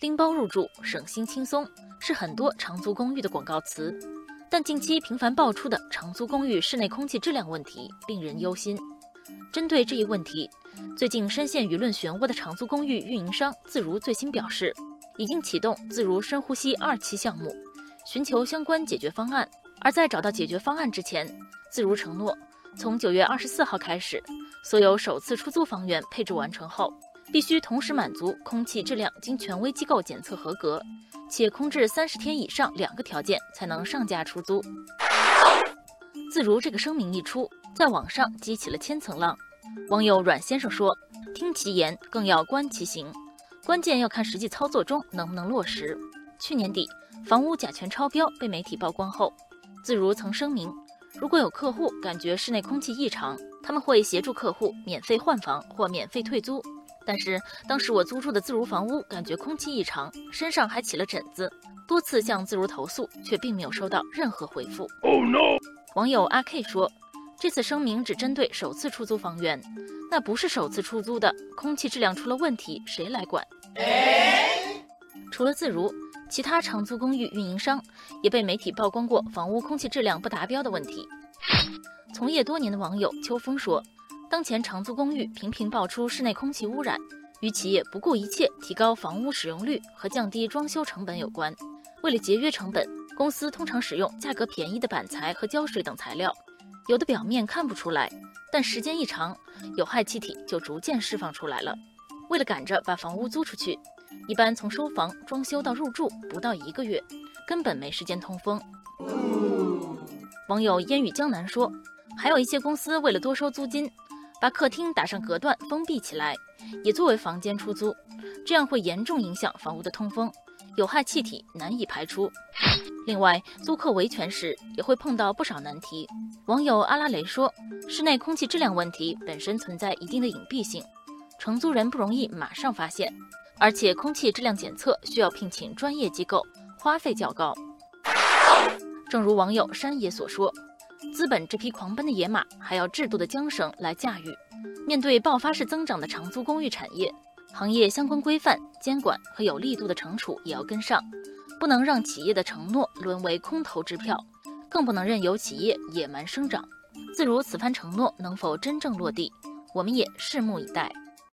拎包入住、省心轻松是很多长租公寓的广告词，但近期频繁爆出的长租公寓室内空气质量问题令人忧心。针对这一问题，最近深陷舆论漩涡的长租公寓运营商自如最新表示，已经启动自如深呼吸二期项目，寻求相关解决方案。而在找到解决方案之前，自如承诺，从九月二十四号开始，所有首次出租房源配置完成后，必须同时满足空气质量经权威机构检测合格，且空置三十天以上两个条件才能上架出租。自如这个声明一出，在网上激起了千层浪。网友阮先生说：“听其言，更要观其行，关键要看实际操作中能不能落实。”去年底，房屋甲醛超标被媒体曝光后。自如曾声明，如果有客户感觉室内空气异常，他们会协助客户免费换房或免费退租。但是当时我租住的自如房屋感觉空气异常，身上还起了疹子，多次向自如投诉，却并没有收到任何回复。网友阿 K 说，这次声明只针对首次出租房源，那不是首次出租的，空气质量出了问题，谁来管？除了自如。其他长租公寓运营商也被媒体曝光过房屋空气质量不达标的问题。从业多年的网友秋风说，当前长租公寓频频爆出室内空气污染，与企业不顾一切提高房屋使用率和降低装修成本有关。为了节约成本，公司通常使用价格便宜的板材和胶水等材料，有的表面看不出来，但时间一长，有害气体就逐渐释放出来了。为了赶着把房屋租出去。一般从收房、装修到入住不到一个月，根本没时间通风。网友烟雨江南说，还有一些公司为了多收租金，把客厅打上隔断封闭起来，也作为房间出租，这样会严重影响房屋的通风，有害气体难以排出。另外，租客维权时也会碰到不少难题。网友阿拉蕾说，室内空气质量问题本身存在一定的隐蔽性，承租人不容易马上发现。而且空气质量检测需要聘请专业机构，花费较高。正如网友山野所说，资本这匹狂奔的野马还要制度的缰绳来驾驭。面对爆发式增长的长租公寓产业，行业相关规范、监管和有力度的惩处也要跟上，不能让企业的承诺沦为空头支票，更不能任由企业野蛮生长。自如此番承诺能否真正落地，我们也拭目以待。